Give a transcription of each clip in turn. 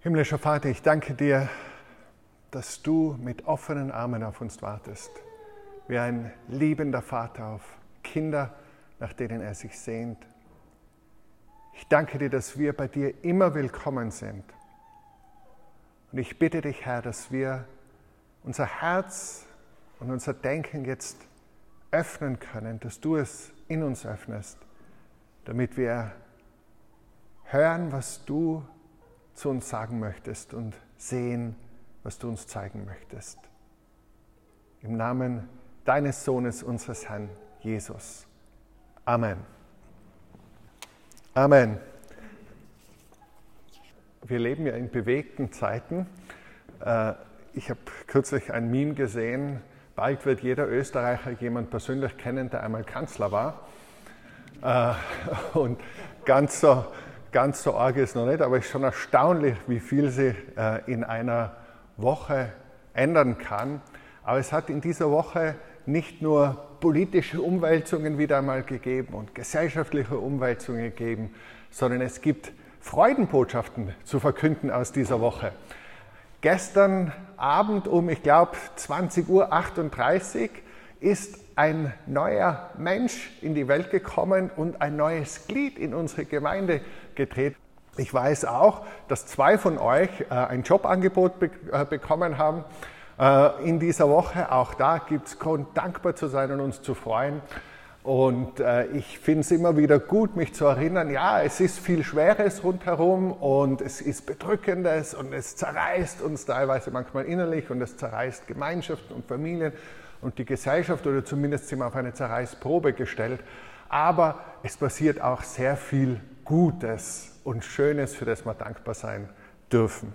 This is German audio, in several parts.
Himmlischer Vater, ich danke dir, dass du mit offenen Armen auf uns wartest, wie ein liebender Vater auf Kinder, nach denen er sich sehnt. Ich danke dir, dass wir bei dir immer willkommen sind. Und ich bitte dich, Herr, dass wir unser Herz und unser Denken jetzt öffnen können, dass du es in uns öffnest, damit wir hören, was du zu uns sagen möchtest und sehen, was du uns zeigen möchtest. Im Namen deines Sohnes, unseres Herrn Jesus. Amen. Amen. Wir leben ja in bewegten Zeiten. Äh, ich habe kürzlich ein Meme gesehen, bald wird jeder Österreicher jemand persönlich kennen, der einmal Kanzler war. Äh, und ganz so, ganz so arg ist noch nicht, aber es ist schon erstaunlich, wie viel sich äh, in einer Woche ändern kann. Aber es hat in dieser Woche nicht nur politische Umwälzungen wieder einmal gegeben und gesellschaftliche Umwälzungen gegeben, sondern es gibt Freudenbotschaften zu verkünden aus dieser Woche. Gestern Abend um, ich glaube, 20.38 Uhr ist ein neuer Mensch in die Welt gekommen und ein neues Glied in unsere Gemeinde getreten. Ich weiß auch, dass zwei von euch äh, ein Jobangebot be äh, bekommen haben äh, in dieser Woche. Auch da gibt es Grund, dankbar zu sein und uns zu freuen. Und äh, ich finde es immer wieder gut, mich zu erinnern, ja, es ist viel Schweres rundherum und es ist Bedrückendes und es zerreißt uns teilweise manchmal innerlich und es zerreißt Gemeinschaften und Familien und die Gesellschaft oder zumindest sind wir auf eine Zerreißprobe gestellt. Aber es passiert auch sehr viel Gutes und Schönes, für das wir dankbar sein dürfen.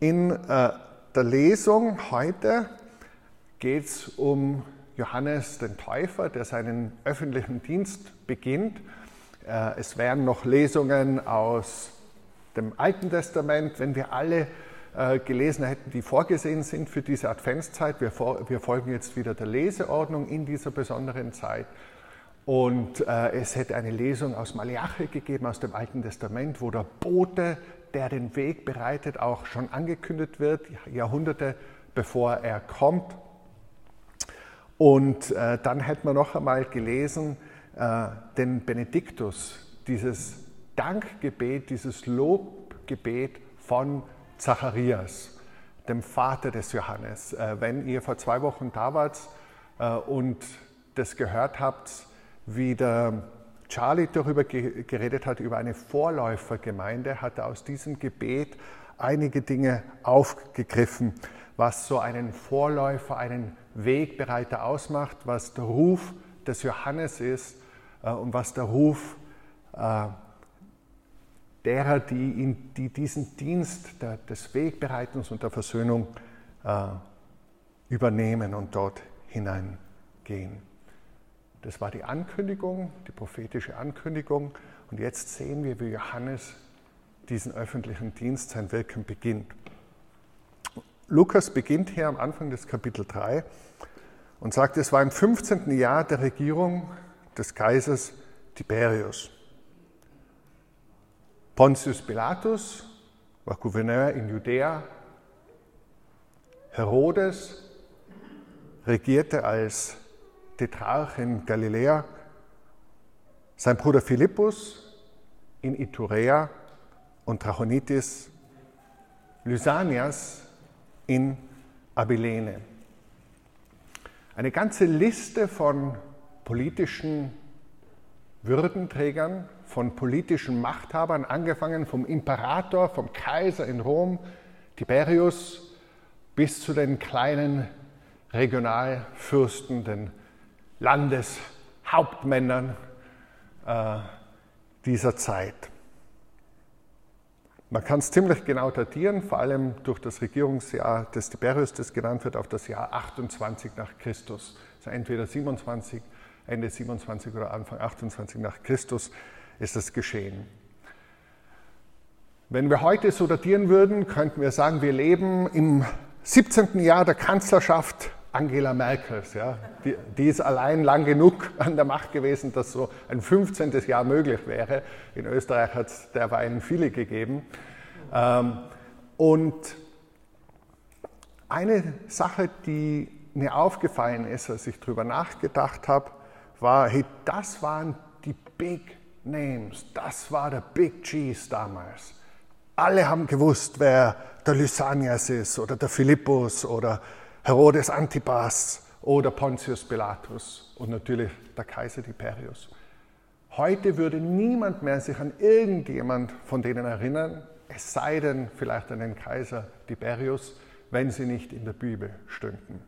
In äh, der Lesung heute geht es um Johannes den Täufer, der seinen öffentlichen Dienst beginnt. Äh, es wären noch Lesungen aus dem Alten Testament, wenn wir alle äh, gelesen hätten, die vorgesehen sind für diese Adventszeit. Wir, folgen jetzt wieder der Leseordnung in dieser besonderen Zeit. Und äh, es hätte eine Lesung aus Malachi gegeben, aus dem Alten Testament, wo der Bote, der den Weg bereitet, auch schon angekündigt wird, Jahrhunderte bevor er kommt. Und äh, dann hätten wir noch einmal gelesen äh, den Benediktus, dieses Dankgebet, dieses Lobgebet von Zacharias, dem Vater des Johannes. Äh, wenn ihr vor zwei Wochen da wart äh, und das gehört habt, wie der Charlie darüber geredet hat, über eine Vorläufergemeinde, hat er aus diesem Gebet einige Dinge aufgegriffen, was so einen Vorläufer, einen Wegbereiter ausmacht, was der Ruf des Johannes ist äh, und was der Ruf äh, derer, die, in, die diesen Dienst der, des Wegbereitens und der Versöhnung äh, übernehmen und dort hineingehen. Das war die Ankündigung, die prophetische Ankündigung. Und jetzt sehen wir, wie Johannes diesen öffentlichen Dienst, sein Wirken beginnt. Lukas beginnt hier am Anfang des Kapitel 3 und sagt, es war im 15. Jahr der Regierung des Kaisers Tiberius. Pontius Pilatus war Gouverneur in Judäa. Herodes regierte als Tetrarch in Galiläa. Sein Bruder Philippus in Iturea und Trachonitis. Lysanias in Abilene. Eine ganze Liste von politischen Würdenträgern, von politischen Machthabern, angefangen vom Imperator, vom Kaiser in Rom, Tiberius, bis zu den kleinen Regionalfürsten, den Landeshauptmännern äh, dieser Zeit. Man kann es ziemlich genau datieren, vor allem durch das Regierungsjahr des Tiberius, das genannt wird, auf das Jahr 28 nach Christus. Also entweder 27, Ende 27 oder Anfang 28 nach Christus ist das geschehen. Wenn wir heute so datieren würden, könnten wir sagen, wir leben im 17. Jahr der Kanzlerschaft Angela Merkels. Ja. Die, die, ist allein lang genug an der Macht gewesen, dass so ein 15. Jahr möglich wäre. In Österreich hat es derweil viele gegeben. Ähm, und eine Sache, die mir aufgefallen ist, als ich darüber nachgedacht habe, war, hey, das waren die Big Names, das war der Big Cheese damals. Alle haben gewusst, wer der Lysanias ist oder der Philippus oder Herodes Antipas oder Pontius Pilatus und natürlich der Kaiser Tiberius. Heute würde niemand mehr sich an irgendjemand von denen erinnern, es sei denn vielleicht an den Kaiser Tiberius, wenn sie nicht in der Bibel stünden.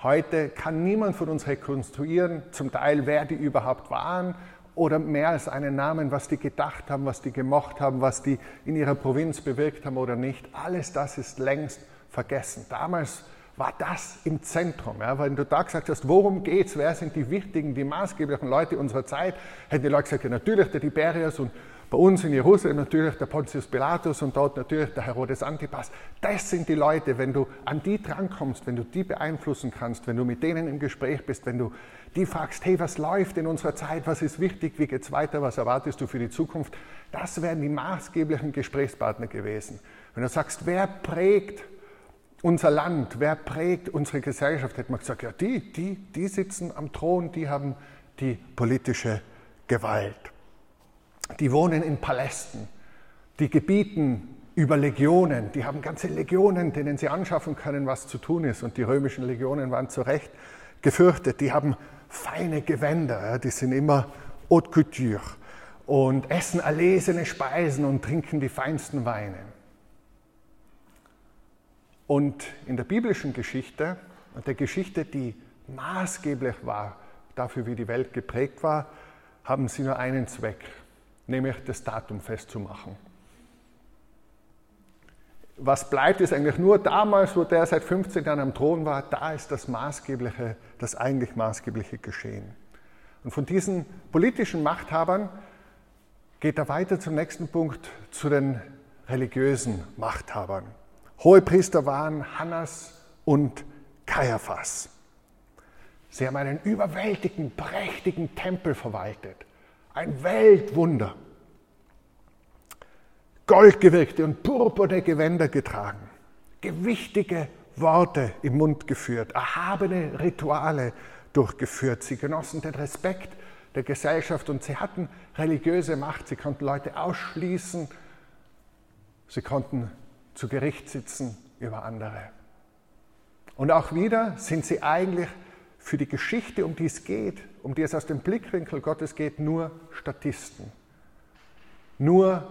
Heute kann niemand von uns rekonstruieren, zum Teil wer die überhaupt waren oder mehr als einen Namen, was die gedacht haben, was die gemocht haben, was die in ihrer Provinz bewirkt haben oder nicht. Alles das ist längst vergessen. Damals war das im Zentrum. Ja, wenn du da gesagt hast, worum geht's, wer sind die wichtigen, die maßgeblichen Leute unserer Zeit, hätten die Leute gesagt, ja, natürlich der Tiberius und bei uns in Jerusalem natürlich der Pontius Pilatus und dort natürlich der Herodes Antipas. Das sind die Leute, wenn du an die drankommst, wenn du die beeinflussen kannst, wenn du mit denen im Gespräch bist, wenn du die fragst, hey, was läuft in unserer Zeit, was ist wichtig, wie geht's weiter, was erwartest du für die Zukunft, das wären die maßgeblichen Gesprächspartner gewesen. Wenn du sagst, wer prägt unser Land, wer prägt unsere Gesellschaft, hätte man gesagt, ja, die, die, die sitzen am Thron, die haben die politische Gewalt die wohnen in Palästen, die gebieten über Legionen, die haben ganze Legionen, denen sie anschaffen können, was zu tun ist. Und die römischen Legionen waren zu Recht gefürchtet. Die haben feine Gewänder, die sind immer haute couture und essen erlesene Speisen und trinken die feinsten Weine. Und in der biblischen Geschichte der Geschichte, die maßgeblich war dafür, wie die Welt geprägt war, haben sie nur einen Zweck nämlich das Datum festzumachen. Was bleibt, ist eigentlich nur damals, wo der seit 15 Jahren am Thron war, da ist das maßgebliche, das eigentlich maßgebliche geschehen. Und von diesen politischen Machthabern geht er weiter zum nächsten Punkt, zu den religiösen Machthabern. Hohepriester waren Hannas und Kaiaphas. Sie haben einen überwältigenden, prächtigen Tempel verwaltet. Ein Weltwunder. Goldgewirkte und purpurne Gewänder getragen, gewichtige Worte im Mund geführt, erhabene Rituale durchgeführt. Sie genossen den Respekt der Gesellschaft und sie hatten religiöse Macht. Sie konnten Leute ausschließen, sie konnten zu Gericht sitzen über andere. Und auch wieder sind sie eigentlich für die Geschichte, um die es geht, um die es aus dem Blickwinkel Gottes geht, nur Statisten. Nur,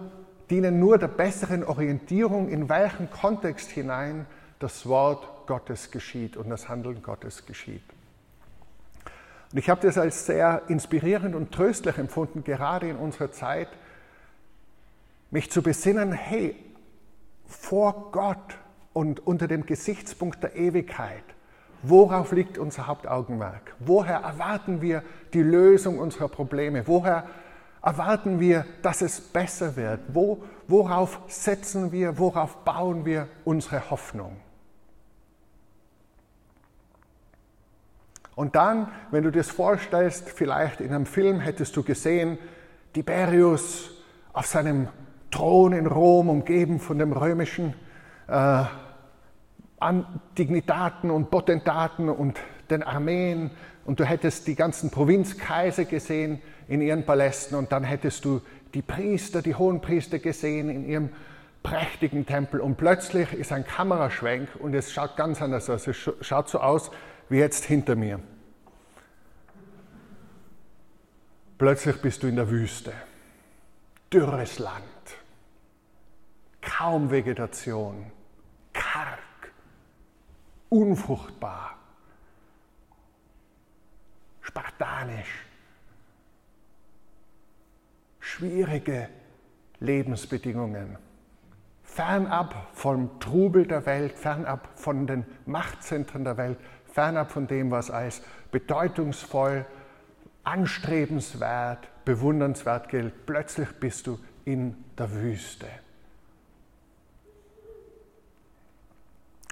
dienen nur der besseren Orientierung, in welchen Kontext hinein das Wort Gottes geschieht und das Handeln Gottes geschieht. Und ich habe das als sehr inspirierend und tröstlich empfunden, gerade in unserer Zeit, mich zu besinnen, hey, vor Gott und unter dem Gesichtspunkt der Ewigkeit Worauf liegt unser Hauptaugenmerk? Woher erwarten wir die Lösung unserer Probleme? Woher erwarten wir, dass es besser wird? Wo, worauf setzen wir, worauf bauen wir unsere Hoffnung? Und dann, wenn du dir das vorstellst, vielleicht in einem Film hättest du gesehen, Tiberius auf seinem Thron in Rom, umgeben von dem römischen äh, Dignitaten und Potentaten und den Armeen und du hättest die ganzen Provinzkaiser gesehen in ihren Palästen und dann hättest du die Priester, die Hohenpriester gesehen in ihrem prächtigen Tempel und plötzlich ist ein Kameraschwenk und es schaut ganz anders aus. Es schaut so aus wie jetzt hinter mir. Plötzlich bist du in der Wüste. Dürres Land. Kaum Vegetation. Karg unfruchtbar, spartanisch, schwierige Lebensbedingungen, fernab vom Trubel der Welt, fernab von den Machtzentren der Welt, fernab von dem, was als bedeutungsvoll, anstrebenswert, bewundernswert gilt. Plötzlich bist du in der Wüste.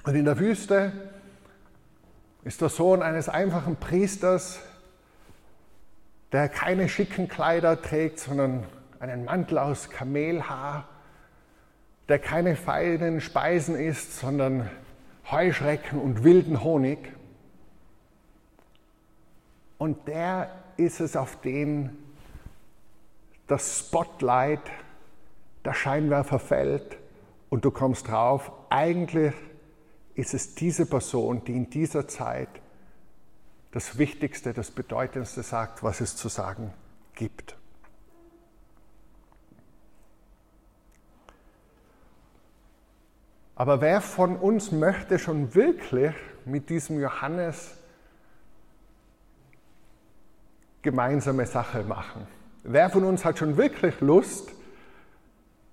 Und in der Wüste ist der Sohn eines einfachen Priesters, der keine schicken Kleider trägt, sondern einen Mantel aus Kamelhaar, der keine feinen Speisen isst, sondern Heuschrecken und wilden Honig. Und der ist es, auf den das Spotlight, der Scheinwerfer fällt und du kommst drauf, eigentlich ist es diese Person, die in dieser Zeit das Wichtigste, das Bedeutendste sagt, was es zu sagen gibt. Aber wer von uns möchte schon wirklich mit diesem Johannes gemeinsame Sache machen? Wer von uns hat schon wirklich Lust,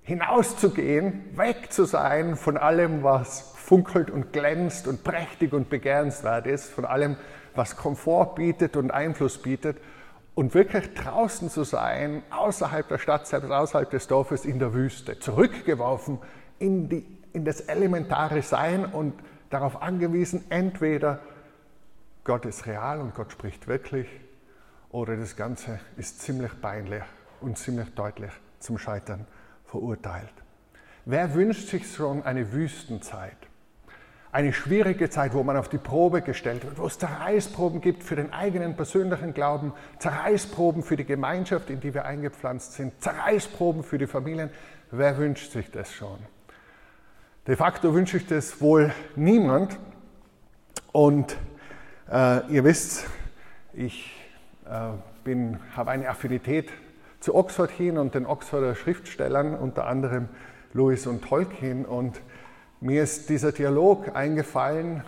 hinauszugehen, weg zu sein von allem, was funkelt und glänzt und prächtig und begehrenswert ist, von allem, was Komfort bietet und Einfluss bietet und wirklich draußen zu sein, außerhalb der Stadt, selbst außerhalb des Dorfes, in der Wüste, zurückgeworfen in, die, in das elementare Sein und darauf angewiesen, entweder Gott ist real und Gott spricht wirklich, oder das Ganze ist ziemlich peinlich und ziemlich deutlich zum Scheitern verurteilt. Wer wünscht sich schon eine Wüstenzeit? Eine schwierige Zeit, wo man auf die Probe gestellt wird, wo es Zerreißproben gibt für den eigenen persönlichen Glauben, Zerreißproben für die Gemeinschaft, in die wir eingepflanzt sind, Zerreißproben für die Familien. Wer wünscht sich das schon? De facto wünsche ich das wohl niemand. Und äh, ihr wisst, ich äh, habe eine Affinität zu Oxford hin und den Oxforder Schriftstellern, unter anderem Lewis und Tolkien. Und mir ist dieser Dialog eingefallen,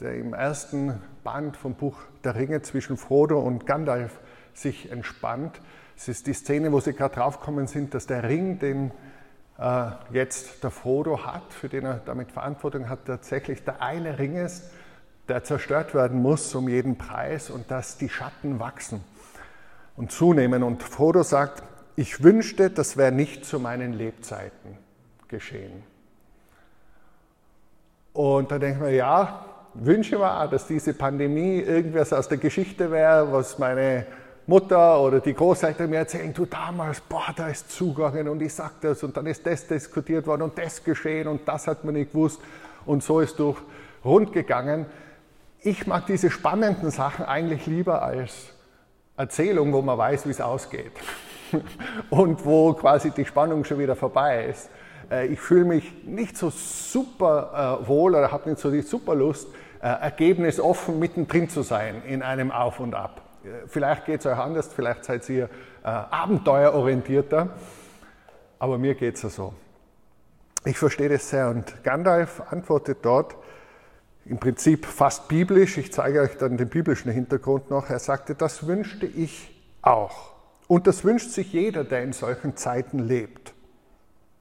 der im ersten Band vom Buch Der Ringe zwischen Frodo und Gandalf sich entspannt. Es ist die Szene, wo sie gerade draufgekommen sind, dass der Ring, den äh, jetzt der Frodo hat, für den er damit Verantwortung hat, tatsächlich der eine Ring ist, der zerstört werden muss um jeden Preis und dass die Schatten wachsen und zunehmen. Und Frodo sagt, ich wünschte, das wäre nicht zu meinen Lebzeiten geschehen. Und da denkt man, ja, wünsche mir, dass diese Pandemie irgendwas aus der Geschichte wäre, was meine Mutter oder die Großeltern mir erzählen, du damals, boah, da ist zugegangen und ich sag das und dann ist das diskutiert worden und das geschehen und das hat man nicht gewusst und so ist durch rund gegangen. Ich mag diese spannenden Sachen eigentlich lieber als Erzählung, wo man weiß, wie es ausgeht und wo quasi die Spannung schon wieder vorbei ist. Äh, ich fühle mich nicht so super äh, wohl oder habe nicht so die super Lust, äh, ergebnisoffen mittendrin zu sein in einem Auf und Ab. Vielleicht geht es euch anders, vielleicht seid ihr abenteuerorientierter, aber mir geht es ja so. Ich verstehe das sehr und Gandalf antwortet dort, im Prinzip fast biblisch. Ich zeige euch dann den biblischen Hintergrund noch. Er sagte, das wünschte ich auch. Und das wünscht sich jeder, der in solchen Zeiten lebt.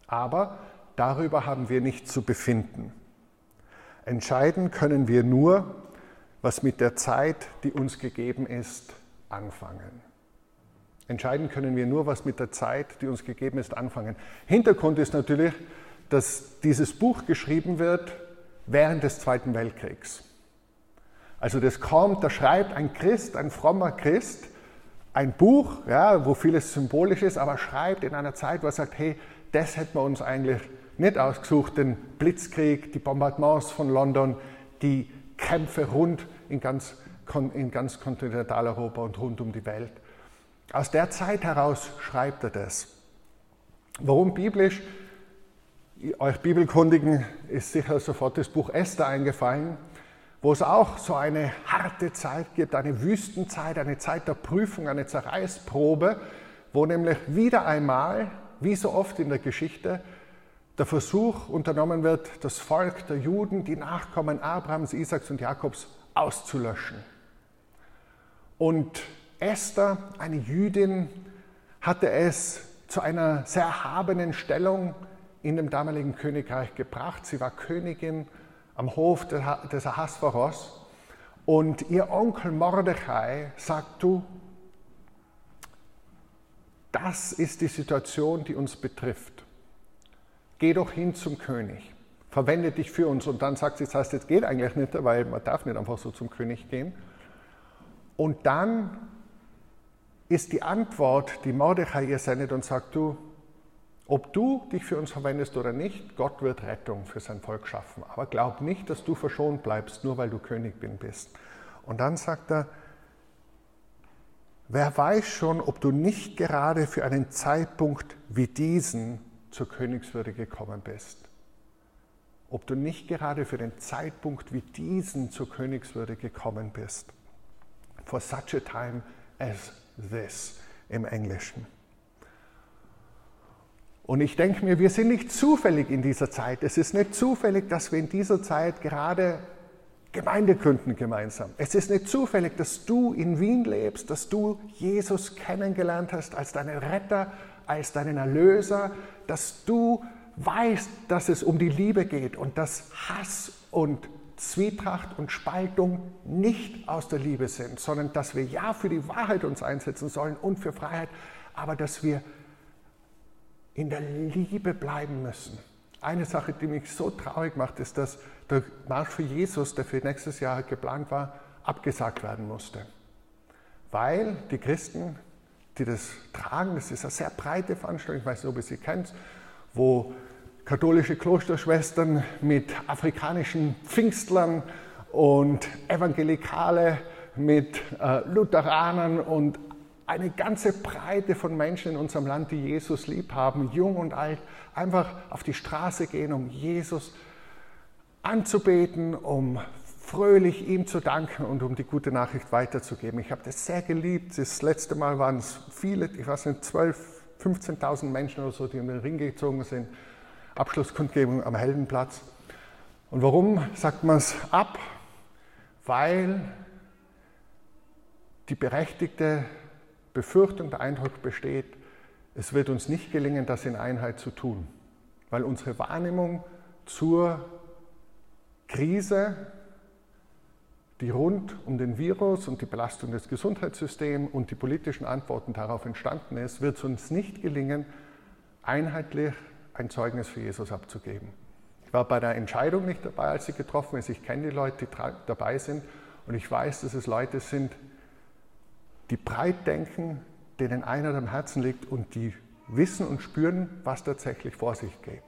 Aber darüber haben wir nicht zu befinden. Entscheiden können wir nur, was mit der Zeit, die uns gegeben ist, anfangen. Entscheiden können wir nur, was mit der Zeit, die uns gegeben ist, anfangen. Hintergrund ist natürlich, dass dieses Buch geschrieben wird während des Zweiten Weltkriegs. Also das kommt, da schreibt ein Christ, ein frommer Christ, ein Buch, ja, wo vieles symbolisch ist, aber schreibt in einer Zeit, wo er sagt, hey, das hätten wir uns eigentlich nicht ausgesucht, den Blitzkrieg, die Bombardements von London, die Kämpfe rund in ganz, in ganz Kontinentaleuropa und rund um die Welt. Aus der Zeit heraus schreibt er das. Warum biblisch? Euch Bibelkundigen ist sicher sofort das Buch Esther eingefallen, wo es auch so eine harte Zeit gibt, eine Wüstenzeit, eine Zeit der Prüfung, eine Zerreißprobe, wo nämlich wieder einmal, wie so oft in der Geschichte, der Versuch unternommen wird, das Volk der Juden, die Nachkommen Abrahams, Isaaks und Jakobs, auszulöschen. Und Esther, eine Jüdin, hatte es zu einer sehr erhabenen Stellung in dem damaligen Königreich gebracht. Sie war Königin am Hof des Ahasveros und ihr Onkel Mordechai sagt, du, das ist die Situation, die uns betrifft. Geh doch hin zum König, verwende dich für uns. Und dann sagt sie, das heißt, jetzt geht eigentlich nicht, weil man darf nicht einfach so zum König gehen. Und dann ist die Antwort, die Mordechai ihr sendet und sagt, du, Ob du dich für uns verwendest oder nicht, Gott wird Rettung für sein Volk schaffen. Aber glaub nicht, dass du verschont bleibst, nur weil du Königin bist. Und dann sagt er, wer weiß schon, ob du nicht gerade für einen Zeitpunkt wie diesen zur Königswürde gekommen bist. Ob du nicht gerade für den Zeitpunkt wie diesen zur Königswürde gekommen bist. For such a time as this im Englischen. Und ich denke mir, wir sind nicht zufällig in dieser Zeit. Es ist nicht zufällig, dass wir in dieser Zeit gerade Gemeinde gründen gemeinsam. Es ist nicht zufällig, dass du in Wien lebst, dass du Jesus kennengelernt hast als deinen Retter, als deinen Erlöser, dass du weißt, dass es um die Liebe geht und dass Hass und Zwietracht und Spaltung nicht aus der Liebe sind, sondern dass wir ja für die Wahrheit uns einsetzen sollen und für Freiheit, aber dass wir in der Liebe bleiben müssen. Eine Sache, die mich so traurig macht, ist, dass der Marsch für Jesus, der für nächstes Jahr geplant war, abgesagt werden musste. Weil die Christen, die das tragen, das ist eine sehr breite Veranstaltung, ich weiß nicht, ob ihr sie kennt, wo katholische Klosterschwestern mit afrikanischen Pfingstlern und Evangelikale mit äh, Lutheranern und eine ganze Breite von Menschen in unserem Land, die Jesus lieb haben, jung und alt, einfach auf die Straße gehen, um Jesus anzubeten, um fröhlich ihm zu danken und um die gute Nachricht weiterzugeben. Ich habe das sehr geliebt. Das letzte Mal waren es viele, ich weiß nicht, 12, 15.000 Menschen oder so, die in den Ring gezogen sind. Abschlusskundgebung am Heldenplatz. Und warum sagt man es ab? Weil die berechtigte Befürchtung, der Eindruck besteht, es wird uns nicht gelingen, das in Einheit zu tun, weil unsere Wahrnehmung zur Krise, die rund um den Virus und die Belastung des Gesundheitssystems und die politischen Antworten darauf entstanden ist, wird es uns nicht gelingen, einheitlich ein Zeugnis für Jesus abzugeben. Ich war bei der Entscheidung nicht dabei, als sie getroffen ist. Ich kenne die Leute, die dabei sind und ich weiß, dass es Leute sind, die breit denken, denen einer am Herzen liegt und die wissen und spüren, was tatsächlich vor sich geht.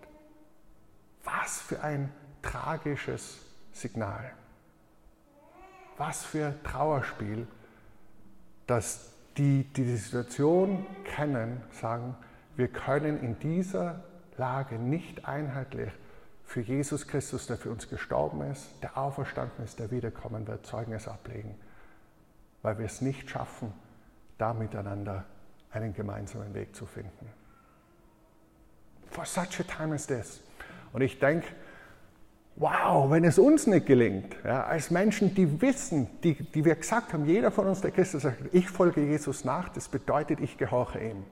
Was für ein tragisches Signal. Was für ein Trauerspiel, dass die, die die Situation kennen, sagen, wir können in dieser Lage nicht einheitlich für Jesus Christus, der für uns gestorben ist, der auferstanden ist, der wiederkommen wird, Zeugnis ablegen weil wir es nicht schaffen, da miteinander einen gemeinsamen Weg zu finden. For such a time as this. Und ich denke, wow, wenn es uns nicht gelingt, ja, als Menschen, die wissen, die, die wir gesagt haben, jeder von uns, der Christus sagt, ich folge Jesus nach, das bedeutet, ich gehorche ihm.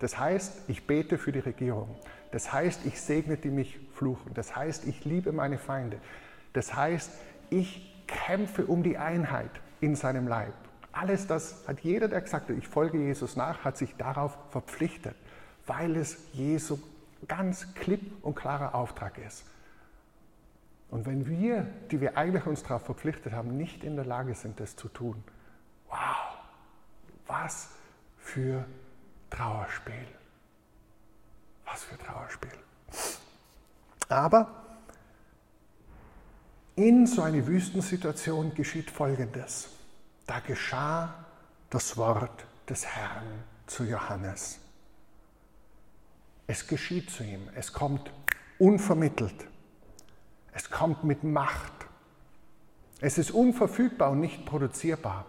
Das heißt, ich bete für die Regierung. Das heißt, ich segne die mich fluchen. Das heißt, ich liebe meine Feinde. Das heißt, ich kämpfe um die Einheit in seinem Leib. Alles das hat jeder, der gesagt hat, ich folge Jesus nach, hat sich darauf verpflichtet, weil es Jesu ganz klipp und klarer Auftrag ist. Und wenn wir, die wir eigentlich uns darauf verpflichtet haben, nicht in der Lage sind, das zu tun, wow, was für Trauerspiel. Was für Trauerspiel. Aber in so einer Wüstensituation geschieht Folgendes da geschah das Wort des Herrn zu Johannes. Es geschieht zu ihm, es kommt unvermittelt, es kommt mit Macht, es ist unverfügbar und nicht produzierbar.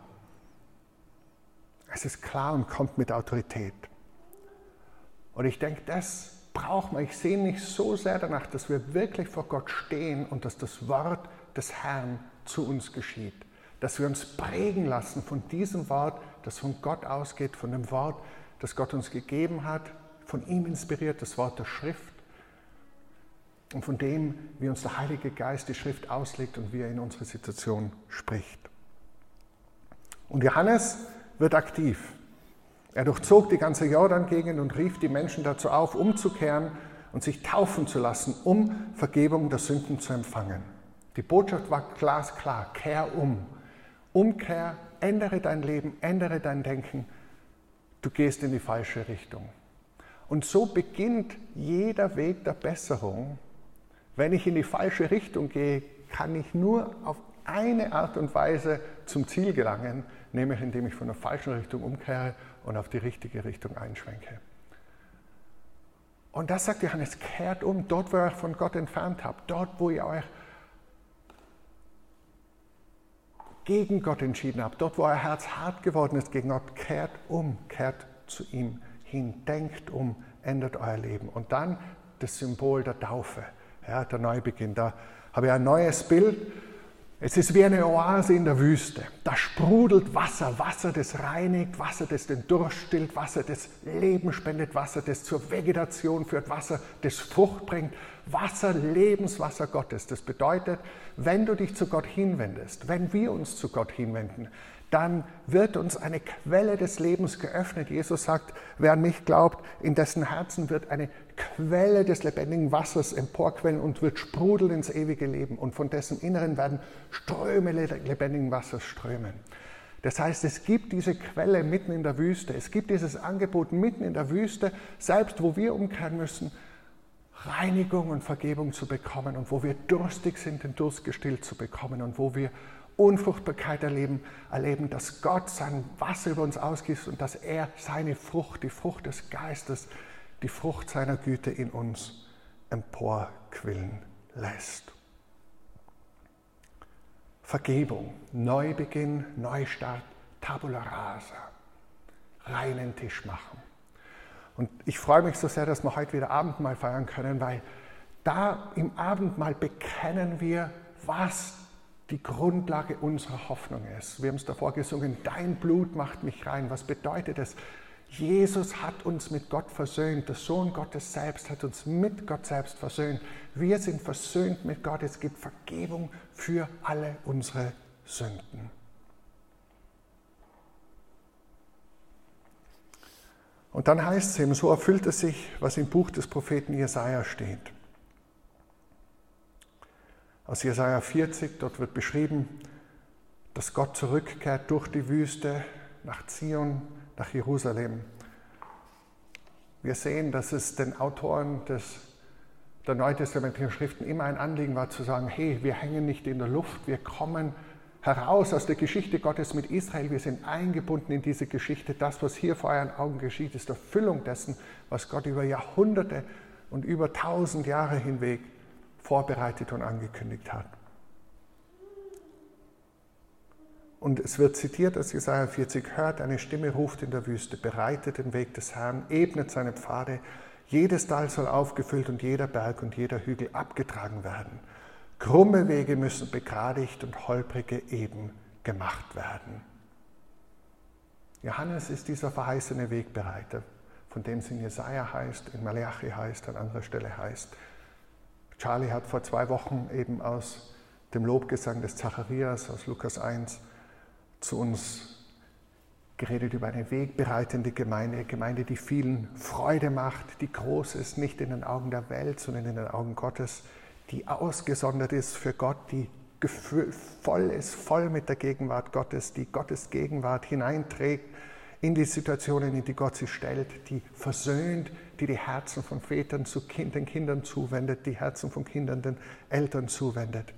Es ist klar und kommt mit Autorität. Und ich denke, das braucht man. Ich sehe mich so sehr danach, dass wir wirklich vor Gott stehen und dass das Wort des Herrn zu uns geschieht dass wir uns prägen lassen von diesem Wort, das von Gott ausgeht, von dem Wort, das Gott uns gegeben hat, von ihm inspiriert, das Wort der Schrift und von dem, wie uns der Heilige Geist die Schrift auslegt und wie er in unsere Situation spricht. Und Johannes wird aktiv. Er durchzog die ganze Jordan-Gegend und rief die Menschen dazu auf, umzukehren und sich taufen zu lassen, um Vergebung der Sünden zu empfangen. Die Botschaft war glasklar, kehr um. Umkehr, ändere dein Leben, ändere dein Denken. Du gehst in die falsche Richtung. Und so beginnt jeder Weg der Besserung. Wenn ich in die falsche Richtung gehe, kann ich nur auf eine Art und Weise zum Ziel gelangen, nämlich indem ich von der falschen Richtung umkehre und auf die richtige Richtung einschwenke. Und das sagt Johannes, kehrt um, dort, wo ihr euch von Gott entfernt habt, dort, wo ihr euch gegen Gott entschieden habt, dort, wo euer Herz hart geworden ist gegen Gott, kehrt um, kehrt zu ihm hin, denkt um, ändert euer Leben. Und dann das Symbol der Taufe, ja, der Neubeginn. Da habe ich ein neues Bild es ist wie eine Oase in der Wüste. Da sprudelt Wasser, Wasser, das reinigt, Wasser, das den Durst stillt, Wasser, das Leben spendet, Wasser, das zur Vegetation führt, Wasser, das Frucht bringt. Wasser, Lebenswasser Gottes. Das bedeutet, wenn du dich zu Gott hinwendest, wenn wir uns zu Gott hinwenden, dann wird uns eine Quelle des Lebens geöffnet. Jesus sagt, wer an mich glaubt, in dessen Herzen wird eine Quelle des lebendigen Wassers emporquellen und wird sprudeln ins ewige Leben. Und von dessen Inneren werden Ströme lebendigen Wassers strömen. Das heißt, es gibt diese Quelle mitten in der Wüste. Es gibt dieses Angebot mitten in der Wüste, selbst wo wir umkehren müssen, Reinigung und Vergebung zu bekommen und wo wir durstig sind, den Durst gestillt zu bekommen und wo wir Unfruchtbarkeit erleben, erleben, dass Gott sein Wasser über uns ausgießt und dass er seine Frucht, die Frucht des Geistes, die Frucht seiner Güte in uns emporquillen lässt. Vergebung, Neubeginn, Neustart, Tabula rasa, reinen Tisch machen. Und ich freue mich so sehr, dass wir heute wieder Abendmahl feiern können, weil da im Abendmahl bekennen wir, was die Grundlage unserer Hoffnung ist. Wir haben es davor gesungen, dein Blut macht mich rein. Was bedeutet es? Jesus hat uns mit Gott versöhnt. Der Sohn Gottes selbst hat uns mit Gott selbst versöhnt. Wir sind versöhnt mit Gott. Es gibt Vergebung für alle unsere Sünden. Und dann heißt es eben, so erfüllt es sich, was im Buch des Propheten Jesaja steht aus Jesaja 40. Dort wird beschrieben, dass Gott zurückkehrt durch die Wüste nach Zion, nach Jerusalem. Wir sehen, dass es den Autoren des, der neutestamentlichen Schriften immer ein Anliegen war zu sagen, hey, wir hängen nicht in der Luft, wir kommen heraus aus der Geschichte Gottes mit Israel, wir sind eingebunden in diese Geschichte. Das, was hier vor euren Augen geschieht, ist Erfüllung dessen, was Gott über Jahrhunderte und über tausend Jahre hinweg vorbereitet und angekündigt hat. Und es wird zitiert aus Jesaja 40, hört, eine Stimme ruft in der Wüste, bereitet den Weg des Herrn, ebnet seine Pfade, jedes Tal soll aufgefüllt und jeder Berg und jeder Hügel abgetragen werden. Krumme Wege müssen begradigt und holprige eben gemacht werden. Johannes ist dieser verheißene Wegbereiter, von dem es in Jesaja heißt, in Malachi heißt, an anderer Stelle heißt. Charlie hat vor zwei Wochen eben aus dem Lobgesang des Zacharias aus Lukas 1 zu uns geredet über eine wegbereitende Gemeinde, eine Gemeinde, die vielen Freude macht, die groß ist, nicht in den Augen der Welt, sondern in den Augen Gottes, die ausgesondert ist für Gott, die voll ist, voll mit der Gegenwart Gottes, die Gottes Gegenwart hineinträgt in die Situationen, in die Gott sie stellt, die versöhnt, die die Herzen von Vätern zu kind, den Kindern zuwendet, die Herzen von Kindern den Eltern zuwendet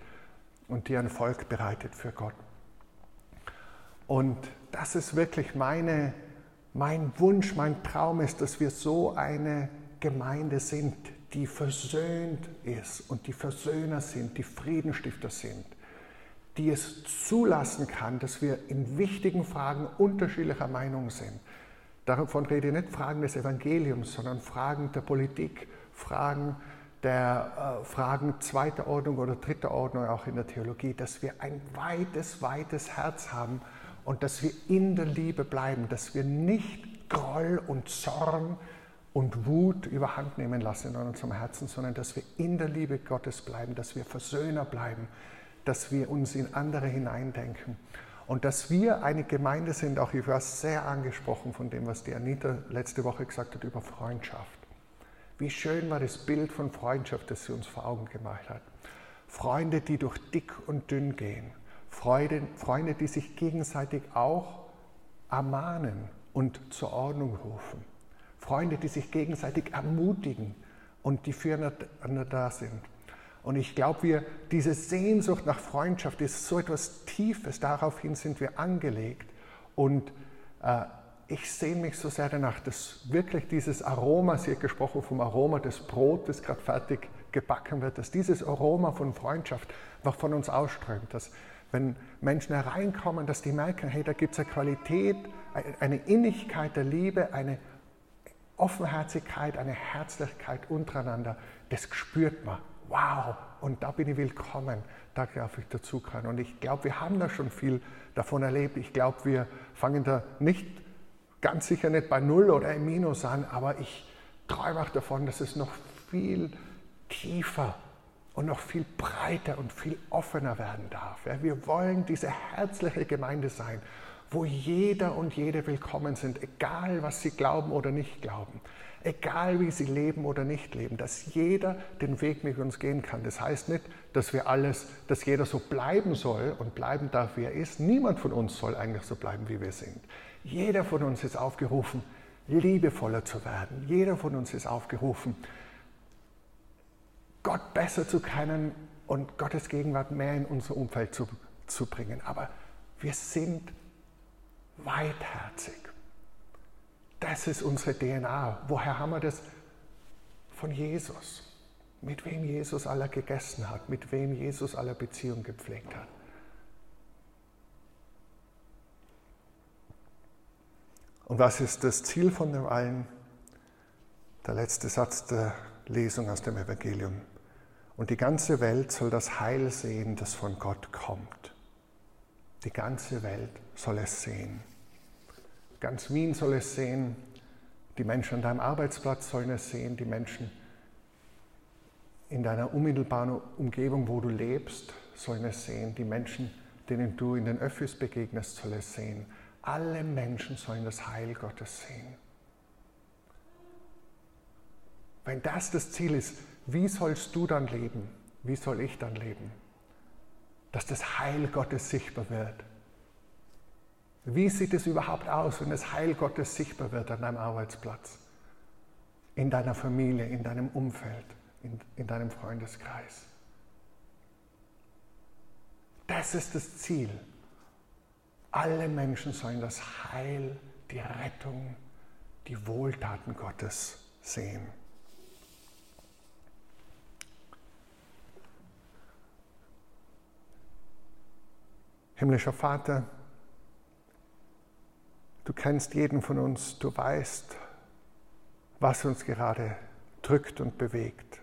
und die ein Volk bereitet für Gott. Und das ist wirklich meine, mein Wunsch, mein Traum ist, dass wir so eine Gemeinde sind, die versöhnt ist und die Versöhner sind, die Friedenstifter sind, die es zulassen kann, dass wir in wichtigen Fragen unterschiedlicher Meinung sind, Davon rede ich nicht Fragen des Evangeliums, sondern Fragen der Politik, Fragen der äh, Fragen zweiter Ordnung oder dritter Ordnung auch in der Theologie, dass wir ein weites, weites Herz haben und dass wir in der Liebe bleiben, dass wir nicht Groll und Zorn und Wut überhand nehmen lassen in unserem Herzen, sondern dass wir in der Liebe Gottes bleiben, dass wir Versöhner bleiben, dass wir uns in andere hineindenken. Und dass wir eine Gemeinde sind, auch ich war sehr angesprochen von dem, was die Anita letzte Woche gesagt hat über Freundschaft. Wie schön war das Bild von Freundschaft, das sie uns vor Augen gemacht hat. Freunde, die durch dick und dünn gehen. Freude, Freunde, die sich gegenseitig auch ermahnen und zur Ordnung rufen. Freunde, die sich gegenseitig ermutigen und die füreinander da sind. Und ich glaube, wir, diese Sehnsucht nach Freundschaft ist so etwas Tiefes, daraufhin sind wir angelegt. Und äh, ich sehne mich so sehr danach, dass wirklich dieses Aroma, sie hat gesprochen vom Aroma des Brotes, das gerade fertig gebacken wird, dass dieses Aroma von Freundschaft noch von uns ausströmt, dass wenn Menschen hereinkommen, dass die merken, hey, da gibt es eine Qualität, eine Innigkeit der Liebe, eine Offenherzigkeit, eine Herzlichkeit untereinander, das spürt man. Wow, und da bin ich willkommen, da darf ich dazukommen. Und ich glaube, wir haben da schon viel davon erlebt. Ich glaube, wir fangen da nicht, ganz sicher nicht bei Null oder im Minus an, aber ich träume auch davon, dass es noch viel tiefer und noch viel breiter und viel offener werden darf. Wir wollen diese herzliche Gemeinde sein, wo jeder und jede willkommen sind, egal was sie glauben oder nicht glauben, egal wie sie leben oder nicht leben, dass jeder den Weg mit uns gehen kann. Das heißt nicht, dass wir alles, dass jeder so bleiben soll und bleiben darf, wie er ist. Niemand von uns soll eigentlich so bleiben, wie wir sind. Jeder von uns ist aufgerufen, liebevoller zu werden. Jeder von uns ist aufgerufen, Gott besser zu kennen und Gottes Gegenwart mehr in unser Umfeld zu, zu bringen. Aber wir sind weitherzig. Das ist unsere DNA. Woher haben wir das? Von Jesus. Mit wem Jesus aller gegessen hat, mit wem Jesus aller Beziehung gepflegt hat. Und was ist das Ziel von dem allen? Der letzte Satz der Lesung aus dem Evangelium. Und die ganze Welt soll das Heil sehen, das von Gott kommt. Die ganze Welt soll es sehen. Ganz Wien soll es sehen, die Menschen an deinem Arbeitsplatz sollen es sehen, die Menschen in deiner unmittelbaren Umgebung, wo du lebst, sollen es sehen, die Menschen, denen du in den Öffis begegnest, sollen es sehen. Alle Menschen sollen das Heil Gottes sehen. Wenn das das Ziel ist, wie sollst du dann leben? Wie soll ich dann leben? Dass das Heil Gottes sichtbar wird. Wie sieht es überhaupt aus, wenn das Heil Gottes sichtbar wird an deinem Arbeitsplatz, in deiner Familie, in deinem Umfeld, in, in deinem Freundeskreis? Das ist das Ziel. Alle Menschen sollen das Heil, die Rettung, die Wohltaten Gottes sehen. Himmlischer Vater, kennst jeden von uns, du weißt, was uns gerade drückt und bewegt.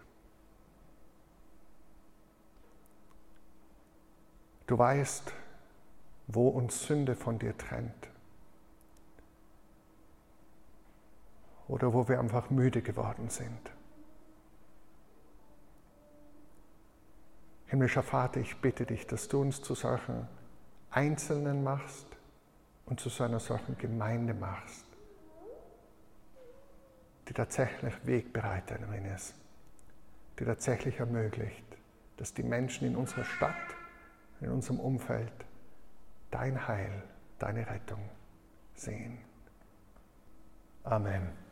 Du weißt, wo uns Sünde von dir trennt. Oder wo wir einfach müde geworden sind. Himmlischer Vater, ich bitte dich, dass du uns zu solchen Einzelnen machst und zu so einer solchen Gemeinde machst, die tatsächlich Wegbereiterin ist, die tatsächlich ermöglicht, dass die Menschen in unserer Stadt, in unserem Umfeld dein Heil, deine Rettung sehen. Amen.